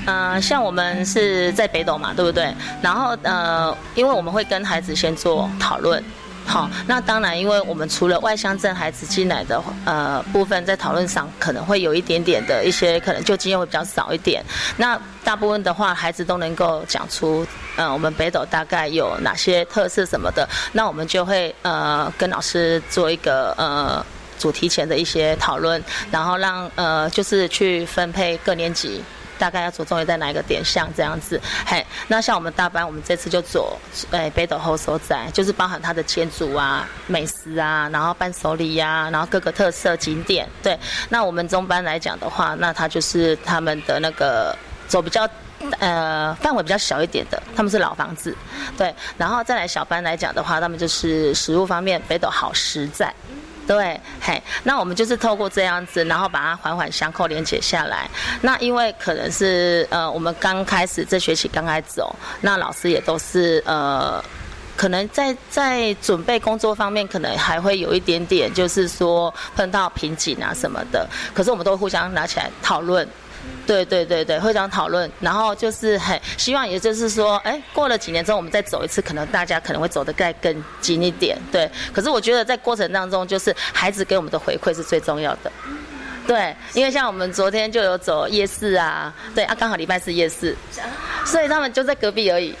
嗯，像我们是在北斗嘛，对不对？然后呃，因为我们会跟孩子先做讨论，好，那当然，因为我们除了外乡镇孩子进来的呃部分，在讨论上可能会有一点点的一些，可能就经验会比较少一点。那大部分的话，孩子都能够讲出，呃，我们北斗大概有哪些特色什么的，那我们就会呃跟老师做一个呃主题前的一些讨论，然后让呃就是去分配各年级。大概要着重于在哪一个点上这样子，嘿，那像我们大班，我们这次就走，诶，北斗后所在，就是包含它的建筑啊、美食啊，然后伴手礼呀，然后各个特色景点。对，那我们中班来讲的话，那它就是他们的那个走比较，呃，范围比较小一点的，他们是老房子，对，然后再来小班来讲的话，他们就是食物方面，北斗好实在。对，嘿，那我们就是透过这样子，然后把它环环相扣连接下来。那因为可能是呃，我们刚开始这学期刚开始哦，那老师也都是呃，可能在在准备工作方面，可能还会有一点点，就是说碰到瓶颈啊什么的。可是我们都互相拿起来讨论。对对对对，会这样讨论，然后就是很希望，也就是说，哎，过了几年之后，我们再走一次，可能大家可能会走得再更紧一点。对，可是我觉得在过程当中，就是孩子给我们的回馈是最重要的。对，因为像我们昨天就有走夜市啊，对啊，刚好礼拜四夜市，所以他们就在隔壁而已。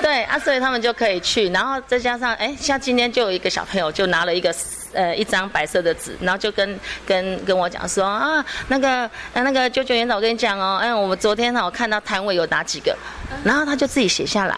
对啊，所以他们就可以去，然后再加上，哎，像今天就有一个小朋友就拿了一个。呃，一张白色的纸，然后就跟跟跟我讲说啊，那个那个九九园长，我跟你讲哦，哎，我们昨天呢，我看到摊位有哪几个，然后他就自己写下来，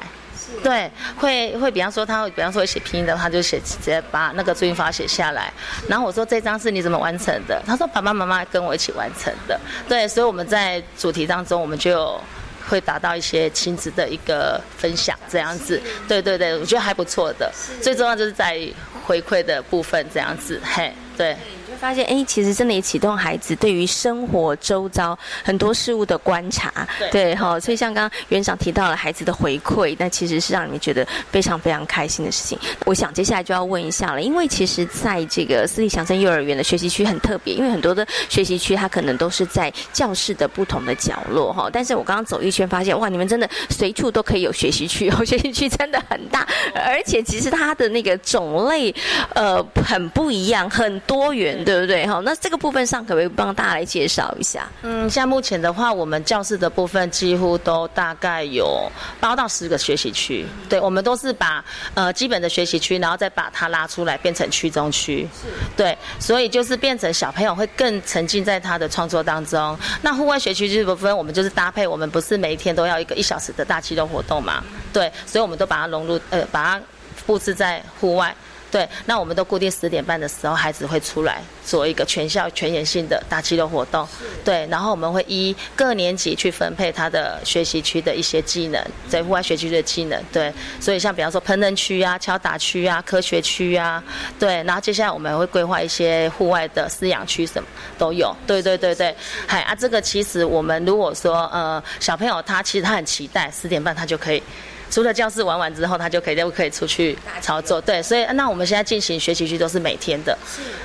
对，会会比方说他会比方说写拼音的，他就写直接把那个注音法写下来，然后我说这张是你怎么完成的？他说爸爸妈妈跟我一起完成的，对，所以我们在主题当中，我们就会达到一些亲子的一个分享，这样子，对对对，我觉得还不错的，最重要就是在。回馈的部分这样子，嘿，对。发现哎，其实真的也启动孩子对于生活周遭很多事物的观察，对哈。所以像刚刚园长提到了孩子的回馈，那其实是让你们觉得非常非常开心的事情。我想接下来就要问一下了，因为其实在这个私立乡镇幼儿园的学习区很特别，因为很多的学习区它可能都是在教室的不同的角落哈。但是我刚刚走一圈发现，哇，你们真的随处都可以有学习区哦，学习区真的很大，而且其实它的那个种类呃很不一样，很多元。对不对？哈，那这个部分上可不可以帮大家来介绍一下？嗯，像目前的话，我们教室的部分几乎都大概有八到十个学习区。对，我们都是把呃基本的学习区，然后再把它拉出来变成区中区。是。对，所以就是变成小朋友会更沉浸在他的创作当中。那户外学习区部分，我们就是搭配，我们不是每一天都要一个一小时的大气动活动嘛？对，所以我们都把它融入，呃，把它布置在户外。对，那我们都固定十点半的时候，孩子会出来做一个全校全员性的大肌肉活动。对，然后我们会依各年级去分配他的学习区的一些技能，在户外学习区的技能。对，所以像比方说烹饪区啊、敲打区啊、科学区啊，对，然后接下来我们会规划一些户外的饲养区，什么都有。对对对对，嗨啊，这个其实我们如果说呃小朋友他其实他很期待十点半他就可以。除了教室玩完之后，他就可以就可以出去操作。对，所以那我们现在进行学习区都是每天的。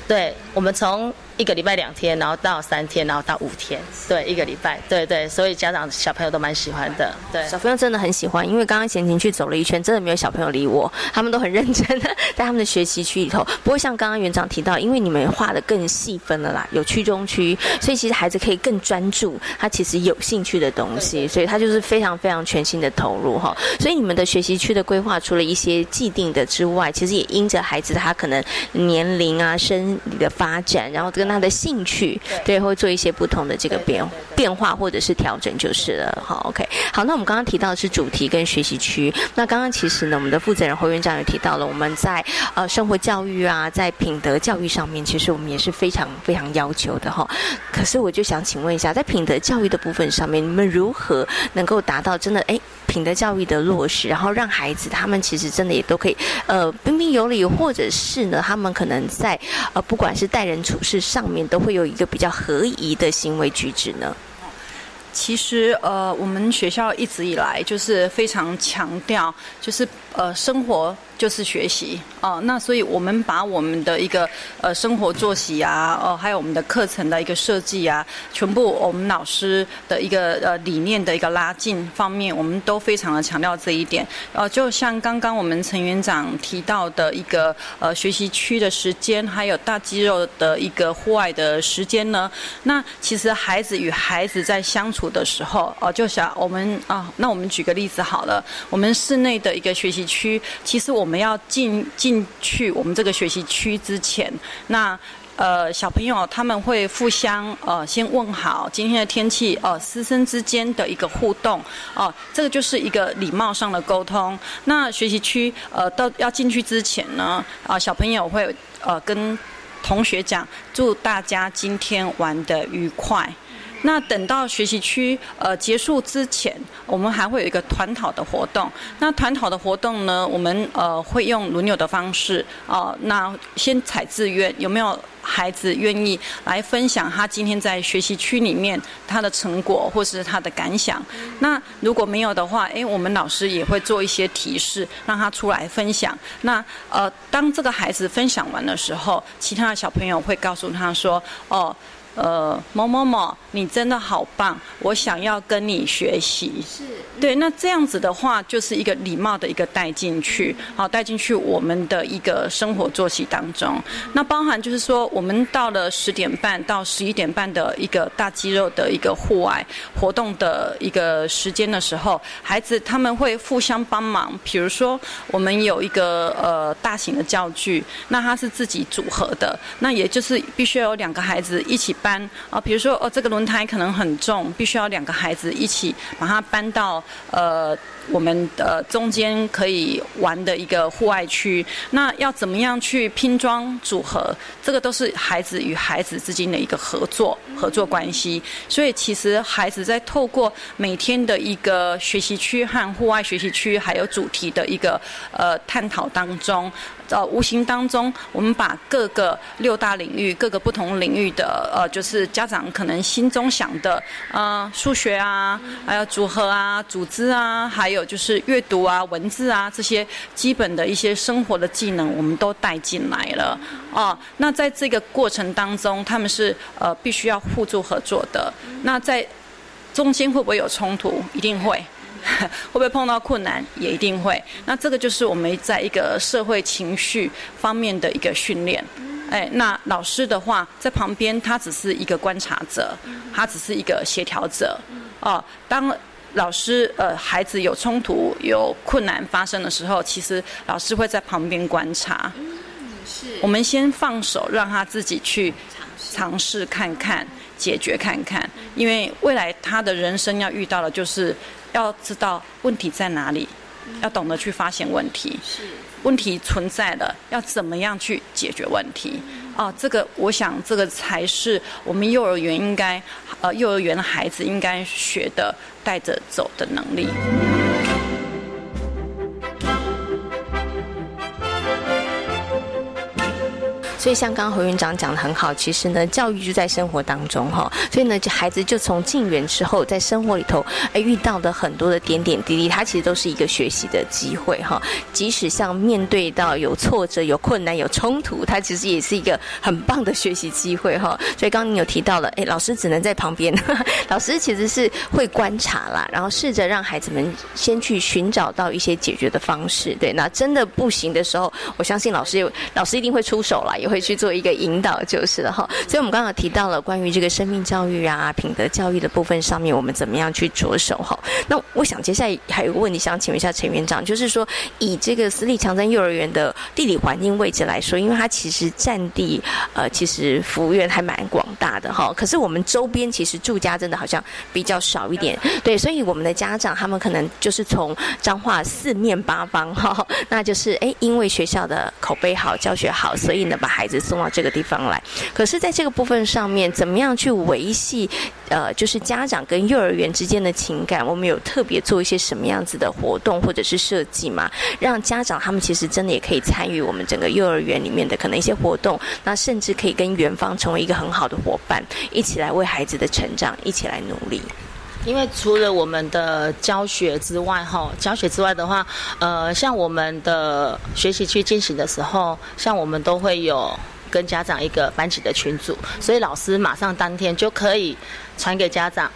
对，我们从。一个礼拜两天，然后到三天，然后到五天，对，一个礼拜，对对，所以家长小朋友都蛮喜欢的，对，小朋友真的很喜欢，因为刚刚贤琴去走了一圈，真的没有小朋友理我，他们都很认真的在他们的学习区里头，不会像刚刚园长提到，因为你们画的更细分了啦，有区中区，所以其实孩子可以更专注他其实有兴趣的东西，所以他就是非常非常全心的投入哈，所以你们的学习区的规划除了一些既定的之外，其实也因着孩子他可能年龄啊、生理的发展，然后跟他的兴趣，对，会做一些不同的这个变变化或者是调整就是了。好，OK，好，那我们刚刚提到的是主题跟学习区。那刚刚其实呢，我们的负责人侯院长也提到了，我们在呃生活教育啊，在品德教育上面，其实我们也是非常非常要求的哈。可是我就想请问一下，在品德教育的部分上面，你们如何能够达到真的哎？品德教育的落实，然后让孩子他们其实真的也都可以，呃，彬彬有礼，或者是呢，他们可能在呃，不管是待人处事上面，都会有一个比较合宜的行为举止呢。其实，呃，我们学校一直以来就是非常强调，就是呃，生活。就是学习哦，那所以我们把我们的一个呃生活作息啊，哦，还有我们的课程的一个设计啊，全部我们老师的一个呃理念的一个拉近方面，我们都非常的强调这一点。呃，就像刚刚我们陈园长提到的一个呃学习区的时间，还有大肌肉的一个户外的时间呢，那其实孩子与孩子在相处的时候，哦，就想我们啊，那我们举个例子好了，我们室内的一个学习区，其实我们。要进进去我们这个学习区之前，那呃小朋友他们会互相呃先问好今天的天气，呃师生之间的一个互动，哦这个就是一个礼貌上的沟通。那学习区呃到要进去之前呢，啊小朋友会呃跟同学讲祝大家今天玩的愉快。那等到学习区呃结束之前，我们还会有一个团讨的活动。那团讨的活动呢，我们呃会用轮流的方式哦。那先采自愿，有没有孩子愿意来分享他今天在学习区里面他的成果或是他的感想？那如果没有的话，哎，我们老师也会做一些提示，让他出来分享。那呃，当这个孩子分享完的时候，其他的小朋友会告诉他说：“哦。”，某某某，你真的好棒，我想要跟你学习。是，对，那这样子的话，就是一个礼貌的一个带进去，好带进去我们的一个生活作息当中。那包含就是说，我们到了十点半到十一点半的一个大肌肉的一个户外活动的一个时间的时候，孩子他们会互相帮忙。比如说，我们有一个呃大型的教具，那它是自己组合的，那也就是必须要有两个孩子一起。搬啊，比如说哦，这个轮胎可能很重，必须要两个孩子一起把它搬到呃我们的中间可以玩的一个户外区。那要怎么样去拼装组合？这个都是孩子与孩子之间的一个合作合作关系。所以其实孩子在透过每天的一个学习区和户外学习区，还有主题的一个呃探讨当中。呃，无形当中，我们把各个六大领域、各个不同领域的呃，就是家长可能心中想的，呃，数学啊，还有组合啊、组织啊，还有就是阅读啊、文字啊这些基本的一些生活的技能，我们都带进来了。哦，那在这个过程当中，他们是呃必须要互助合作的。那在中间会不会有冲突？一定会。会不会碰到困难？也一定会。那这个就是我们在一个社会情绪方面的一个训练。哎，那老师的话在旁边，他只是一个观察者，他只是一个协调者。哦，当老师呃孩子有冲突、有困难发生的时候，其实老师会在旁边观察。是。我们先放手，让他自己去尝试看看，解决看看。因为未来他的人生要遇到的，就是要知道问题在哪里，要懂得去发现问题。是。问题存在了，要怎么样去解决问题？哦，这个我想，这个才是我们幼儿园应该，呃，幼儿园的孩子应该学的，带着走的能力。所以像刚刚侯院长讲的很好，其实呢，教育就在生活当中哈。所以呢，孩子就从进园之后，在生活里头，哎，遇到的很多的点点滴滴，他其实都是一个学习的机会哈。即使像面对到有挫折、有困难、有冲突，他其实也是一个很棒的学习机会哈。所以刚刚你有提到了，哎，老师只能在旁边，老师其实是会观察啦，然后试着让孩子们先去寻找到一些解决的方式。对，那真的不行的时候，我相信老师有老师一定会出手啦，有。会去做一个引导就是了哈，所以我们刚刚提到了关于这个生命教育啊、品德教育的部分上面，我们怎么样去着手哈？那我想接下来还有个问题想请问一下陈园长，就是说以这个私立强森幼儿园的地理环境位置来说，因为它其实占地呃其实服务员还蛮广大的哈，可是我们周边其实住家真的好像比较少一点，对，所以我们的家长他们可能就是从彰化四面八方哈，那就是哎因为学校的口碑好、教学好，所以呢把。孩孩子送到这个地方来，可是，在这个部分上面，怎么样去维系，呃，就是家长跟幼儿园之间的情感？我们有特别做一些什么样子的活动或者是设计吗？让家长他们其实真的也可以参与我们整个幼儿园里面的可能一些活动，那甚至可以跟园方成为一个很好的伙伴，一起来为孩子的成长一起来努力。因为除了我们的教学之外，哈，教学之外的话，呃，像我们的学习去进行的时候，像我们都会有跟家长一个班级的群组，所以老师马上当天就可以传给家长，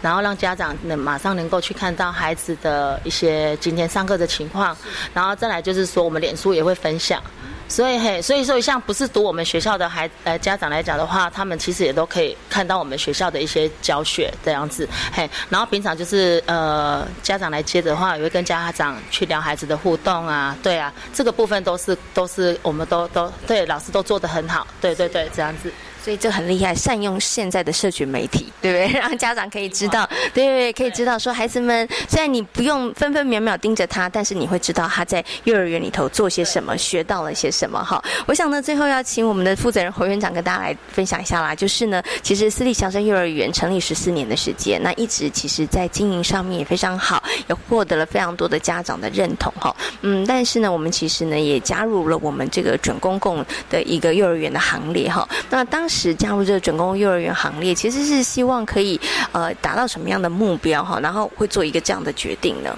然后让家长能马上能够去看到孩子的一些今天上课的情况，然后再来就是说，我们脸书也会分享。所以嘿，所以说像不是读我们学校的孩呃家长来讲的话，他们其实也都可以看到我们学校的一些教学这样子嘿。然后平常就是呃家长来接的话，也会跟家长去聊孩子的互动啊，对啊，这个部分都是都是我们都都对老师都做得很好，对对对，这样子。所以这很厉害，善用现在的社群媒体，对不对？让家长可以知道，对对，可以知道说孩子们虽然你不用分分秒秒盯着他，但是你会知道他在幼儿园里头做些什么，学到了些什么。哈，我想呢，最后要请我们的负责人侯园长跟大家来分享一下啦。就是呢，其实私立强生幼儿园成立十四年的时间，那一直其实在经营上面也非常好，也获得了非常多的家长的认同。哈，嗯，但是呢，我们其实呢也加入了我们这个准公共的一个幼儿园的行列。哈，那当时是加入这个准公幼儿园行列，其实是希望可以呃达到什么样的目标哈？然后会做一个这样的决定呢？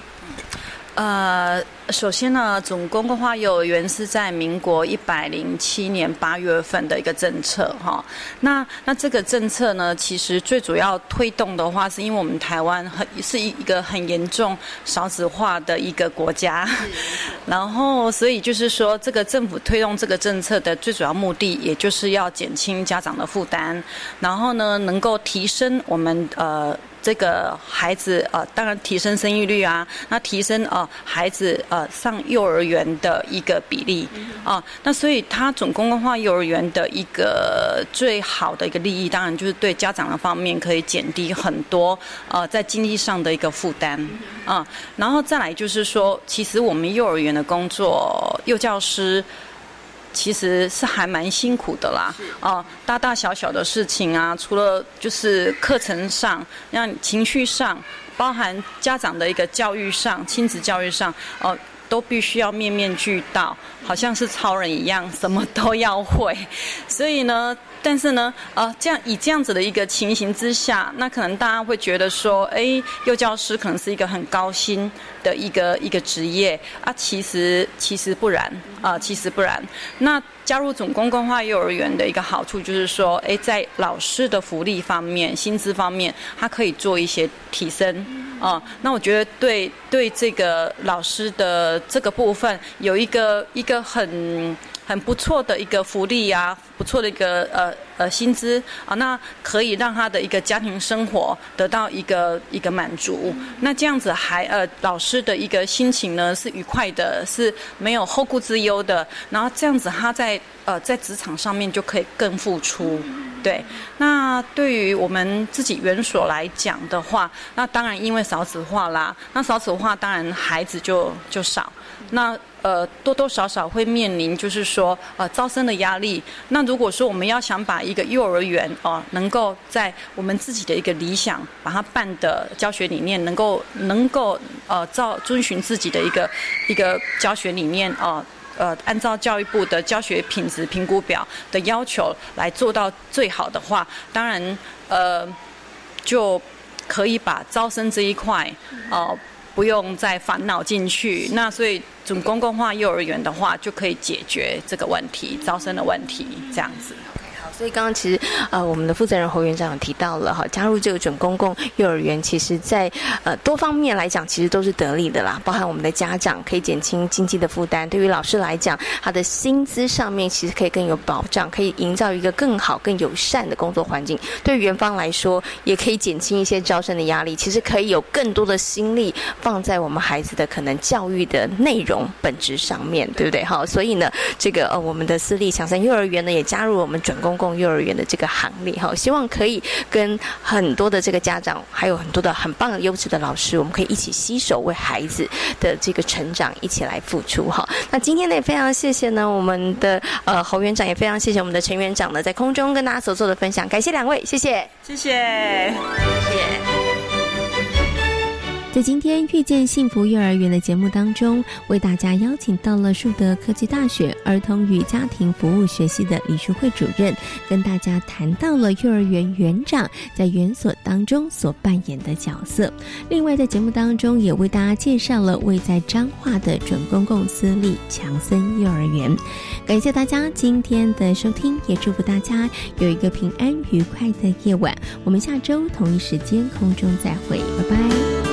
呃，首先呢，总公共化幼儿园是在民国一百零七年八月份的一个政策哈。那那这个政策呢，其实最主要推动的话，是因为我们台湾很是一个很严重少子化的一个国家，然后所以就是说，这个政府推动这个政策的最主要目的，也就是要减轻家长的负担，然后呢，能够提升我们呃。这个孩子呃，当然提升生育率啊，那提升呃孩子呃上幼儿园的一个比例啊，那所以它总公共化幼儿园的一个最好的一个利益，当然就是对家长的方面可以减低很多呃在经济上的一个负担啊，然后再来就是说，其实我们幼儿园的工作，幼教师。其实是还蛮辛苦的啦，哦，大大小小的事情啊，除了就是课程上，让情绪上，包含家长的一个教育上，亲子教育上，哦，都必须要面面俱到，好像是超人一样，什么都要会。所以呢，但是呢，呃，这样以这样子的一个情形之下，那可能大家会觉得说，哎，幼教师可能是一个很高薪。的一个一个职业啊，其实其实不然啊，其实不然。那加入总公共化幼儿园的一个好处就是说，哎，在老师的福利方面、薪资方面，它可以做一些提升啊。那我觉得对对这个老师的这个部分有一个一个很很不错的一个福利呀，不错的一个呃呃薪资啊，那可以让他的一个家庭生活得到一个一个满足。那这样子还呃老师的一个心情呢是愉快的，是没有后顾之忧的。然后这样子他在呃在职场上面就可以更付出。对，那对于我们自己园所来讲的话，那当然因为少子化啦，那少子化当然孩子就就少，那呃多多少少会面临就是说呃招生的压力。那如果说我们要想把一个幼儿园哦能够在我们自己的一个理想把它办的教学理念能够能够呃照遵循自己的一个一个教学理念哦。呃，按照教育部的教学品质评估表的要求来做到最好的话，当然，呃，就可以把招生这一块，哦，不用再烦恼进去。那所以，准公共化幼儿园的话，就可以解决这个问题，招生的问题，这样子。所以刚刚其实呃，我们的负责人侯园长提到了哈，加入这个准公共幼儿园，其实在呃多方面来讲，其实都是得利的啦。包含我们的家长可以减轻经济的负担，对于老师来讲，他的薪资上面其实可以更有保障，可以营造一个更好、更友善的工作环境。对于园方来说，也可以减轻一些招生的压力。其实可以有更多的心力放在我们孩子的可能教育的内容本质上面对不对？好，所以呢，这个呃，我们的私立强生幼儿园呢，也加入我们准公共共。幼儿园的这个行列哈，希望可以跟很多的这个家长，还有很多的很棒的优质的老师，我们可以一起携手为孩子的这个成长一起来付出哈。那今天呢，也非常谢谢呢，我们的呃侯园长，也非常谢谢我们的陈园长呢，在空中跟大家所做的分享，感谢两位，谢谢，谢谢，谢谢。在今天遇见幸福幼儿园的节目当中，为大家邀请到了树德科技大学儿童与家庭服务学系的李淑慧主任，跟大家谈到了幼儿园园长在园所当中所扮演的角色。另外，在节目当中也为大家介绍了位在彰化的准公共私立强森幼儿园。感谢大家今天的收听，也祝福大家有一个平安愉快的夜晚。我们下周同一时间空中再会，拜拜。